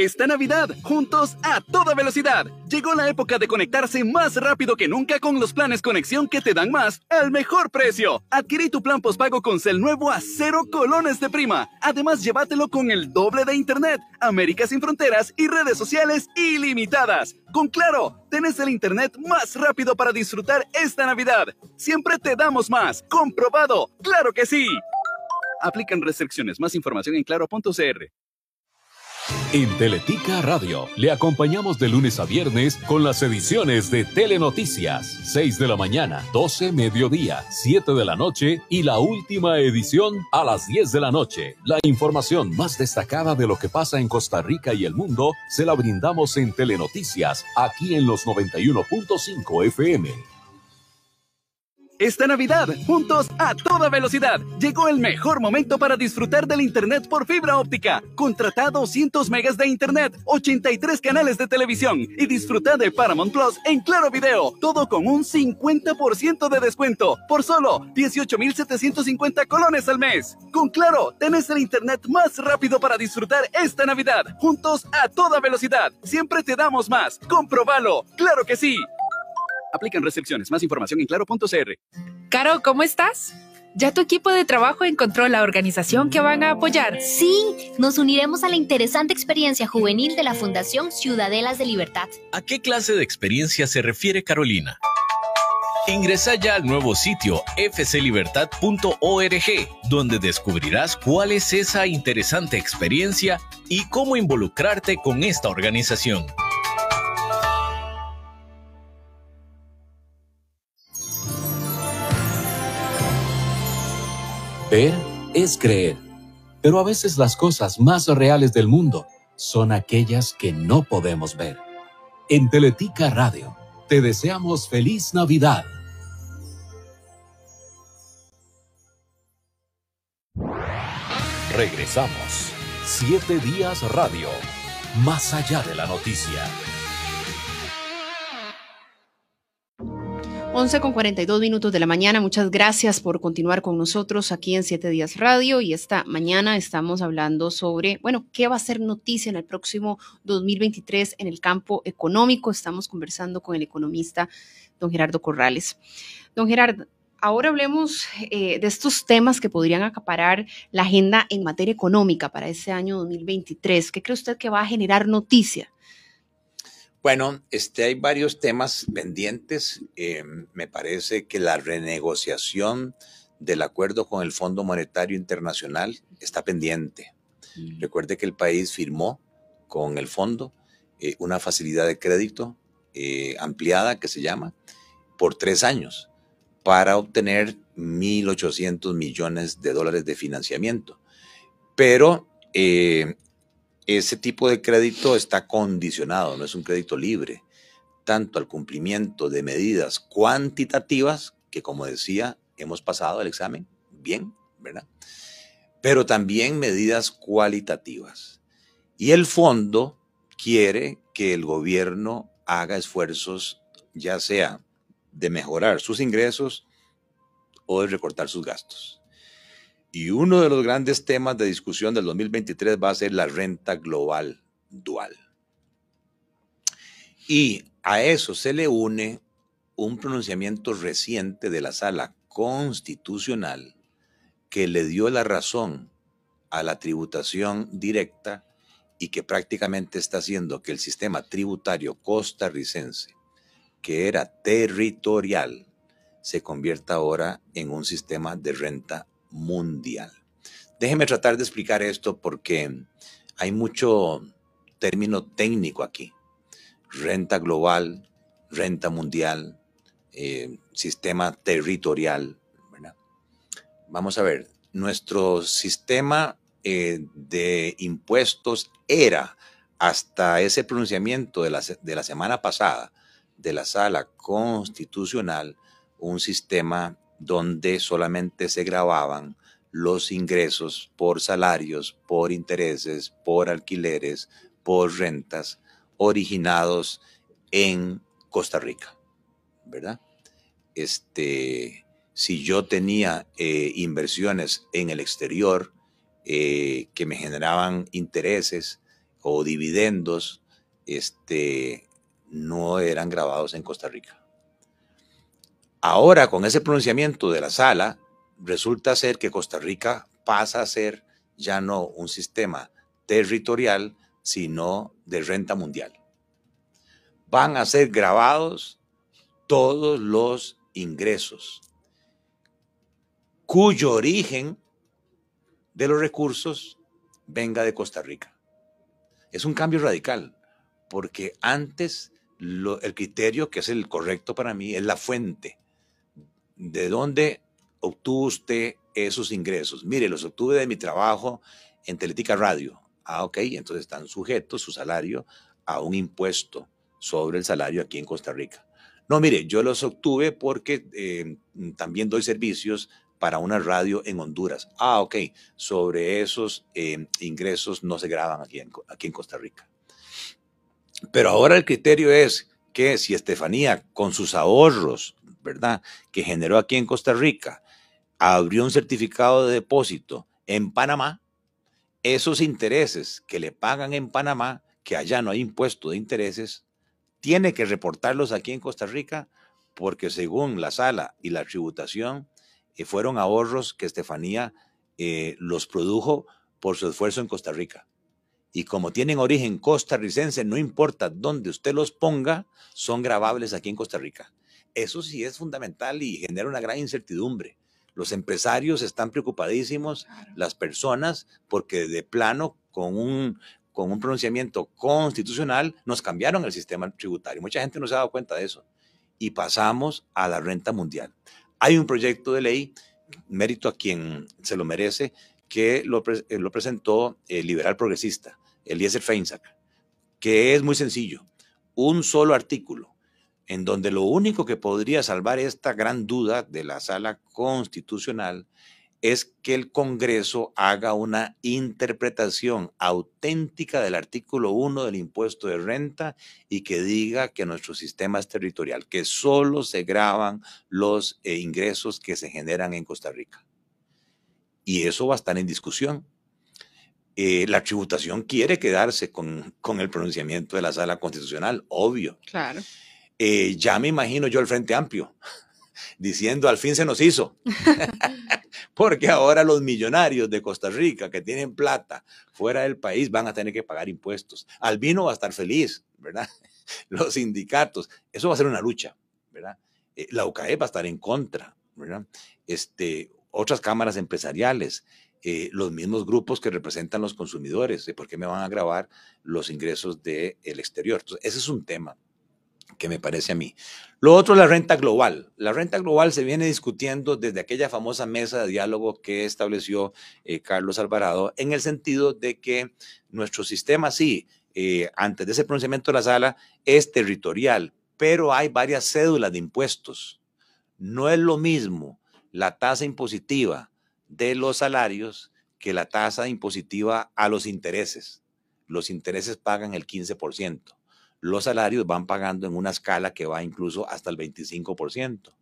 Esta Navidad, juntos a toda velocidad. Llegó la época de conectarse más rápido que nunca con los planes conexión que te dan más al mejor precio. Adquirí tu plan postpago con Cel nuevo a cero colones de prima. Además, llévatelo con el doble de internet, América sin fronteras y redes sociales ilimitadas. Con Claro, tenés el internet más rápido para disfrutar esta Navidad. Siempre te damos más. Comprobado. Claro que sí. Aplican restricciones. Más información en claro.cr. En Teletica Radio le acompañamos de lunes a viernes con las ediciones de Telenoticias, 6 de la mañana, 12 mediodía, 7 de la noche y la última edición a las 10 de la noche. La información más destacada de lo que pasa en Costa Rica y el mundo se la brindamos en Telenoticias, aquí en los 91.5 FM. Esta Navidad, juntos a toda velocidad, llegó el mejor momento para disfrutar del Internet por fibra óptica. Contrata 200 megas de Internet, 83 canales de televisión y disfruta de Paramount Plus en Claro Video. Todo con un 50% de descuento por solo 18,750 colones al mes. Con Claro, tenés el Internet más rápido para disfrutar esta Navidad. Juntos a toda velocidad. Siempre te damos más. Comprobalo. Claro que sí. Aplican restricciones. Más información en claro.cr. Caro, ¿cómo estás? ¿Ya tu equipo de trabajo encontró la organización que van a apoyar? Sí, nos uniremos a la interesante experiencia juvenil de la Fundación Ciudadelas de Libertad. ¿A qué clase de experiencia se refiere Carolina? Ingresa ya al nuevo sitio fclibertad.org, donde descubrirás cuál es esa interesante experiencia y cómo involucrarte con esta organización. Ver es creer, pero a veces las cosas más reales del mundo son aquellas que no podemos ver. En Teletica Radio, te deseamos feliz Navidad. Regresamos. Siete días radio. Más allá de la noticia. 11 con 42 minutos de la mañana. Muchas gracias por continuar con nosotros aquí en Siete Días Radio. Y esta mañana estamos hablando sobre, bueno, qué va a ser noticia en el próximo 2023 en el campo económico. Estamos conversando con el economista don Gerardo Corrales. Don Gerardo, ahora hablemos eh, de estos temas que podrían acaparar la agenda en materia económica para ese año 2023. ¿Qué cree usted que va a generar noticia? Bueno, este, hay varios temas pendientes. Eh, me parece que la renegociación del acuerdo con el Fondo Monetario Internacional está pendiente. Mm. Recuerde que el país firmó con el fondo eh, una facilidad de crédito eh, ampliada que se llama por tres años para obtener 1.800 millones de dólares de financiamiento. Pero ese tipo de crédito está condicionado, no es un crédito libre, tanto al cumplimiento de medidas cuantitativas, que como decía, hemos pasado el examen bien, ¿verdad? Pero también medidas cualitativas. Y el fondo quiere que el gobierno haga esfuerzos, ya sea de mejorar sus ingresos o de recortar sus gastos. Y uno de los grandes temas de discusión del 2023 va a ser la renta global dual. Y a eso se le une un pronunciamiento reciente de la sala constitucional que le dio la razón a la tributación directa y que prácticamente está haciendo que el sistema tributario costarricense, que era territorial, se convierta ahora en un sistema de renta mundial. Déjeme tratar de explicar esto porque hay mucho término técnico aquí. Renta global, renta mundial, eh, sistema territorial. Vamos a ver, nuestro sistema eh, de impuestos era hasta ese pronunciamiento de la, de la semana pasada de la sala constitucional un sistema donde solamente se grababan los ingresos por salarios, por intereses, por alquileres, por rentas originados en Costa Rica, ¿verdad? Este, si yo tenía eh, inversiones en el exterior eh, que me generaban intereses o dividendos, este, no eran grabados en Costa Rica. Ahora, con ese pronunciamiento de la sala, resulta ser que Costa Rica pasa a ser ya no un sistema territorial, sino de renta mundial. Van a ser grabados todos los ingresos cuyo origen de los recursos venga de Costa Rica. Es un cambio radical, porque antes el criterio que es el correcto para mí es la fuente. ¿De dónde obtuvo usted esos ingresos? Mire, los obtuve de mi trabajo en Teletica Radio. Ah, ok, entonces están sujetos su salario a un impuesto sobre el salario aquí en Costa Rica. No, mire, yo los obtuve porque eh, también doy servicios para una radio en Honduras. Ah, ok, sobre esos eh, ingresos no se graban aquí en, aquí en Costa Rica. Pero ahora el criterio es que si Estefanía, con sus ahorros, ¿verdad?, que generó aquí en Costa Rica, abrió un certificado de depósito en Panamá, esos intereses que le pagan en Panamá, que allá no hay impuesto de intereses, tiene que reportarlos aquí en Costa Rica porque según la sala y la tributación, eh, fueron ahorros que Estefanía eh, los produjo por su esfuerzo en Costa Rica y como tienen origen costarricense, no importa dónde usted los ponga, son grabables aquí en Costa Rica. Eso sí es fundamental y genera una gran incertidumbre. Los empresarios están preocupadísimos, las personas, porque de plano, con un, con un pronunciamiento constitucional, nos cambiaron el sistema tributario. Mucha gente no se ha dado cuenta de eso. Y pasamos a la renta mundial. Hay un proyecto de ley, mérito a quien se lo merece, que lo, eh, lo presentó el liberal progresista, Eliezer Feinsack, que es muy sencillo. Un solo artículo en donde lo único que podría salvar esta gran duda de la sala constitucional es que el Congreso haga una interpretación auténtica del artículo 1 del impuesto de renta y que diga que nuestro sistema es territorial, que solo se graban los eh, ingresos que se generan en Costa Rica. Y eso va a estar en discusión. Eh, la tributación quiere quedarse con, con, el pronunciamiento de la sala constitucional, obvio. Claro. Eh, ya me imagino yo el Frente Amplio diciendo al fin se nos hizo. Porque ahora los millonarios de Costa Rica que tienen plata fuera del país van a tener que pagar impuestos. Albino va a estar feliz, ¿verdad? Los sindicatos, eso va a ser una lucha, ¿verdad? Eh, la UCAE va a estar en contra, ¿verdad? Este, otras cámaras empresariales, eh, los mismos grupos que representan los consumidores, de por qué me van a grabar los ingresos del exterior. Entonces, ese es un tema que me parece a mí. Lo otro es la renta global. La renta global se viene discutiendo desde aquella famosa mesa de diálogo que estableció eh, Carlos Alvarado, en el sentido de que nuestro sistema, sí, eh, antes de ese pronunciamiento de la sala, es territorial, pero hay varias cédulas de impuestos. No es lo mismo la tasa impositiva de los salarios que la tasa impositiva a los intereses. Los intereses pagan el 15%. Los salarios van pagando en una escala que va incluso hasta el 25%.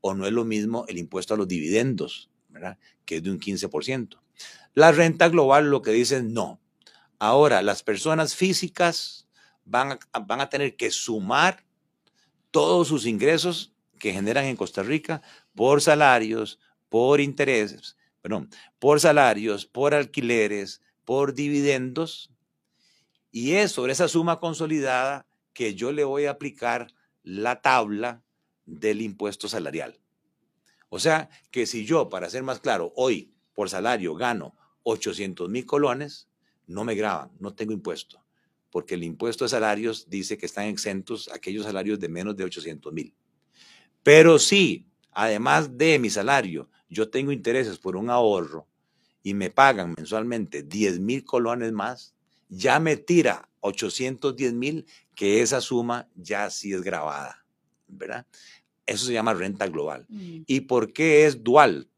O no es lo mismo el impuesto a los dividendos, que es de un 15%. La renta global lo que dice no. Ahora, las personas físicas van a, van a tener que sumar todos sus ingresos que generan en Costa Rica por salarios, por intereses, perdón, por salarios, por alquileres, por dividendos, y es sobre esa suma consolidada que yo le voy a aplicar la tabla del impuesto salarial. O sea, que si yo, para ser más claro, hoy por salario gano 800 mil colones, no me graban, no tengo impuesto, porque el impuesto de salarios dice que están exentos aquellos salarios de menos de 800 mil. Pero si, además de mi salario, yo tengo intereses por un ahorro y me pagan mensualmente 10 mil colones más, ya me tira 810 mil, que esa suma ya sí es grabada, ¿verdad? Eso se llama renta global. Mm. ¿Y por qué es dual?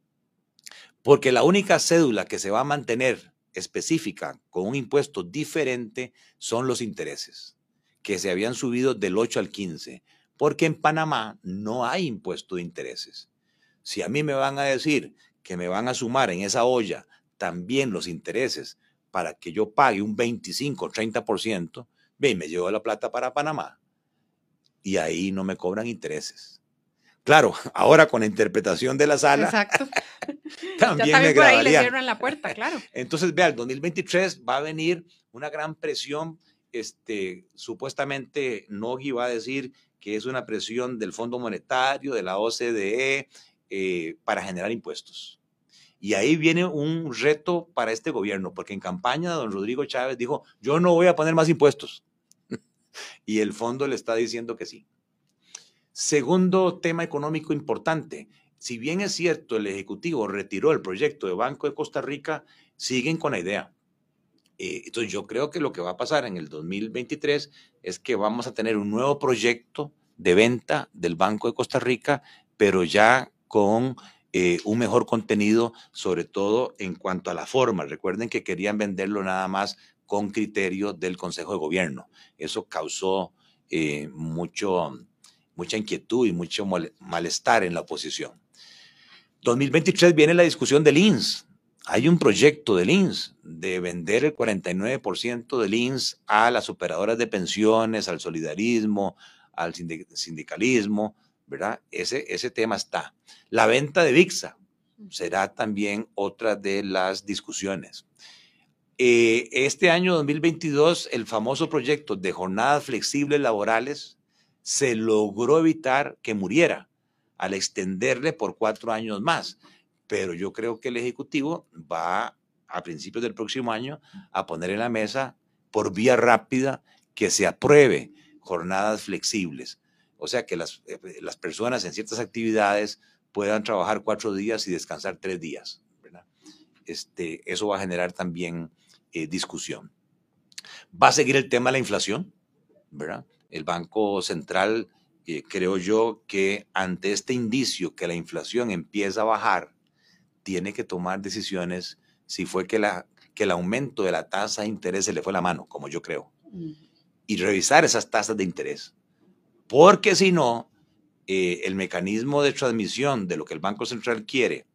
Porque la única cédula que se va a mantener específica con un impuesto diferente son los intereses, que se habían subido del 8 al 15, porque en Panamá no hay impuesto de intereses. Si a mí me van a decir que me van a sumar en esa olla también los intereses para que yo pague un 25 o 30%, ve, me llevo la plata para Panamá y ahí no me cobran intereses. Claro, ahora con la interpretación de la sala. Exacto. también, ya me por ahí le cierran la puerta, claro. Entonces, vea, el 2023 va a venir una gran presión. Este, supuestamente Nogui va a decir que es una presión del Fondo Monetario, de la OCDE, eh, para generar impuestos. Y ahí viene un reto para este gobierno, porque en campaña don Rodrigo Chávez dijo, yo no voy a poner más impuestos. y el fondo le está diciendo que sí. Segundo tema económico importante, si bien es cierto el Ejecutivo retiró el proyecto de Banco de Costa Rica, siguen con la idea. Eh, entonces yo creo que lo que va a pasar en el 2023 es que vamos a tener un nuevo proyecto de venta del Banco de Costa Rica, pero ya con eh, un mejor contenido, sobre todo en cuanto a la forma. Recuerden que querían venderlo nada más con criterio del Consejo de Gobierno. Eso causó eh, mucho, mucha inquietud y mucho malestar en la oposición. 2023 viene la discusión del INS. Hay un proyecto del INS de vender el 49% del INS a las operadoras de pensiones, al solidarismo, al sindicalismo, ¿verdad? Ese, ese tema está. La venta de VIXA será también otra de las discusiones. Eh, este año 2022, el famoso proyecto de jornadas flexibles laborales se logró evitar que muriera al extenderle por cuatro años más. Pero yo creo que el Ejecutivo va a principios del próximo año a poner en la mesa por vía rápida que se apruebe jornadas flexibles. O sea, que las, eh, las personas en ciertas actividades puedan trabajar cuatro días y descansar tres días. Este, eso va a generar también eh, discusión. Va a seguir el tema de la inflación, ¿verdad? El Banco Central creo yo que ante este indicio que la inflación empieza a bajar, tiene que tomar decisiones si fue que, la, que el aumento de la tasa de interés se le fue la mano, como yo creo, y revisar esas tasas de interés. Porque si no, eh, el mecanismo de transmisión de lo que el Banco Central quiere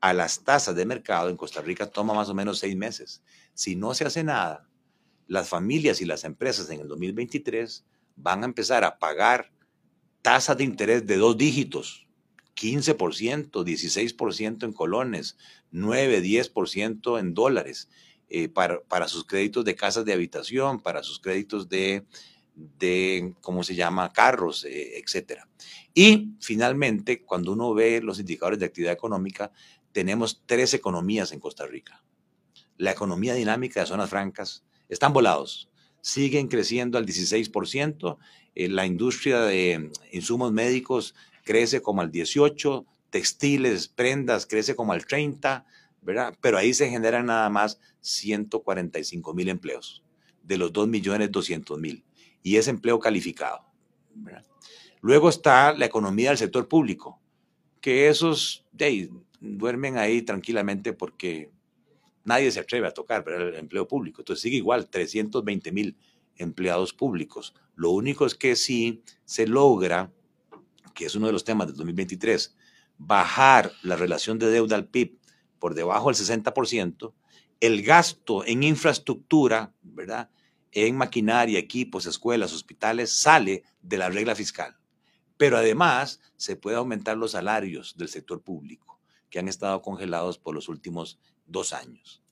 a las tasas de mercado en Costa Rica toma más o menos seis meses. Si no se hace nada, las familias y las empresas en el 2023 van a empezar a pagar tasas de interés de dos dígitos, 15%, 16% en colones, 9, 10% en dólares, eh, para, sus créditos de casas de habitación, para sus créditos de, de ¿cómo se llama?, carros, eh, etcétera. Y finalmente, cuando uno ve los indicadores de actividad económica, tenemos tres economías en Costa Rica. La economía dinámica de zonas francas están volados, siguen creciendo al 16%, eh, la industria de insumos médicos crece como al 18, textiles, prendas crece como al 30, ¿verdad? Pero ahí se generan nada más 145 mil empleos de los 2 millones 200 mil y es empleo calificado. Luego está la economía del sector público, que esos duermen ahí tranquilamente porque nadie se atreve a tocar el empleo público. Entonces sigue igual, 320 mil empleados públicos. Lo único es que si se logra, que es uno de los temas del 2023, bajar la relación de deuda al PIB por debajo del 60%, el gasto en infraestructura, ¿verdad? En maquinaria, equipos, escuelas, hospitales, sale de la regla fiscal. Pero además se puede aumentar los salarios del sector público, que han estado congelados por los últimos dos años.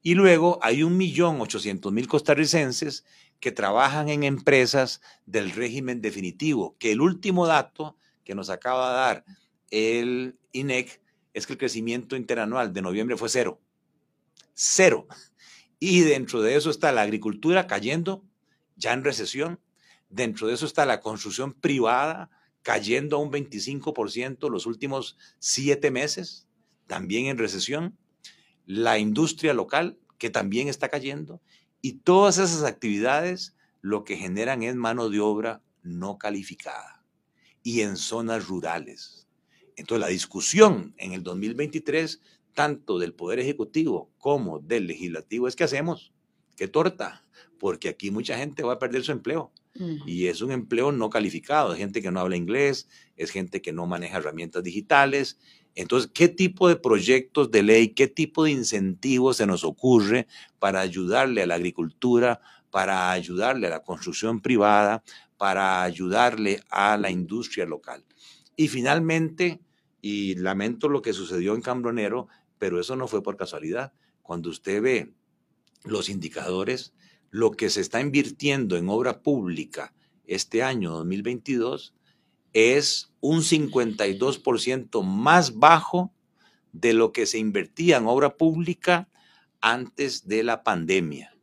Y luego hay un millón ochocientos mil costarricenses que trabajan en empresas del régimen definitivo, que el último dato que nos acaba de dar el INEC es que el crecimiento interanual de noviembre fue cero. Cero. Y dentro de eso está la agricultura cayendo, ya en recesión. Dentro de eso está la construcción privada cayendo a un 25% los últimos siete meses, también en recesión. La industria local, que también está cayendo. Y todas esas actividades lo que generan es mano de obra no calificada y en zonas rurales. Entonces la discusión en el 2023, tanto del Poder Ejecutivo como del Legislativo, es ¿qué hacemos? ¿Qué torta? Porque aquí mucha gente va a perder su empleo. Y es un empleo no calificado, es gente que no habla inglés, es gente que no maneja herramientas digitales, entonces, ¿qué tipo de proyectos de ley, qué tipo de incentivos se nos ocurre para ayudarle a la agricultura, para ayudarle a la construcción privada, para ayudarle a la industria local? Y finalmente, y lamento lo que sucedió en Cambronero, pero eso no fue por casualidad. Cuando usted ve los indicadores, lo que se está invirtiendo en obra pública este año 2022 es un 52% más bajo de lo que se invertía en obra pública antes de la pandemia.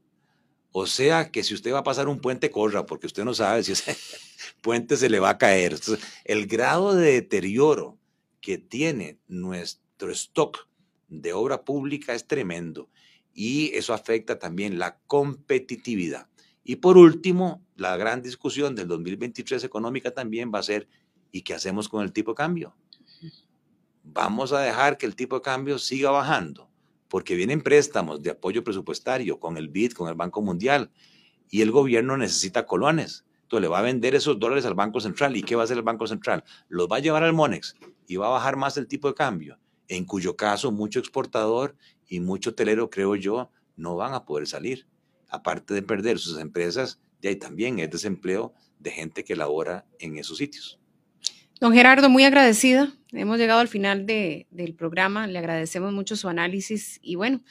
O sea que si usted va a pasar un puente, corra, porque usted no sabe si ese puente se le va a caer. el grado de deterioro que tiene nuestro stock de obra pública es tremendo y eso afecta también la competitividad. Y por último, la gran discusión del 2023 económica también va a ser, ¿y qué hacemos con el tipo de cambio? Vamos a dejar que el tipo de cambio siga bajando, porque vienen préstamos de apoyo presupuestario con el BID, con el Banco Mundial, y el gobierno necesita colones. Entonces le va a vender esos dólares al Banco Central. ¿Y qué va a hacer el Banco Central? Los va a llevar al Monex y va a bajar más el tipo de cambio, en cuyo caso mucho exportador y mucho hotelero, creo yo, no van a poder salir. Aparte de perder sus empresas, ya hay también es desempleo de gente que labora en esos sitios. Don Gerardo, muy agradecida. Hemos llegado al final del programa. Le agradecemos mucho su análisis y bueno,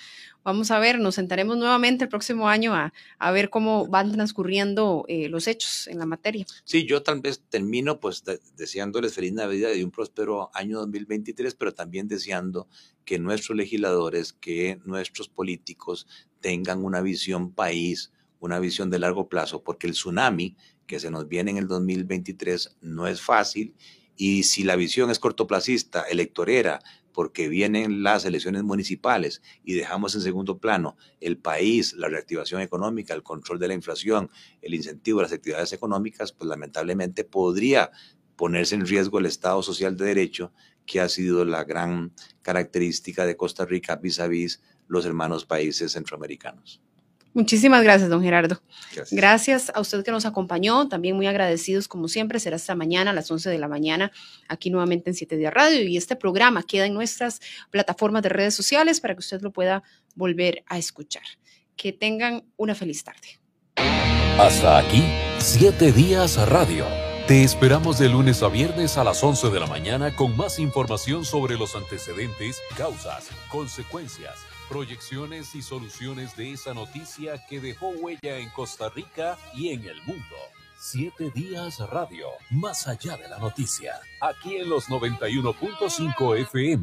vamos a ver, nos sentaremos nuevamente el próximo año a, ver cómo van transcurriendo eh, los hechos en la materia. Sí, yo tal vez termino pues deseándoles feliz Navidad y un próspero año 2023, pero también deseando que nuestros legisladores, que nuestros políticos tengan una visión país, una visión de largo plazo, porque el tsunami que se nos viene en el 2023 no es fácil y si la visión es cortoplacista, electorera, porque vienen las elecciones municipales y dejamos en segundo plano el país, la reactivación económica, el control de la inflación, el incentivo a las actividades económicas, pues lamentablemente podría ponerse en riesgo el Estado social de derecho, que ha sido la gran característica de Costa Rica vis a vis los hermanos países centroamericanos. Muchísimas gracias, don Gerardo. Gracias. a usted que nos acompañó. También muy agradecidos, como siempre. Será hasta mañana a las 11 de la mañana, aquí nuevamente en Siete Días Radio. Y este programa queda en nuestras plataformas de redes sociales para que usted lo pueda volver a escuchar. Que tengan una feliz tarde. Hasta aquí, Siete Días Radio. Te esperamos de lunes a viernes a las 11 de la mañana con más información sobre los antecedentes, causas, consecuencias proyecciones y soluciones de esa noticia que dejó huella en Costa Rica y en el mundo. Siete días radio, más allá de la noticia, aquí en los 91.5 FM.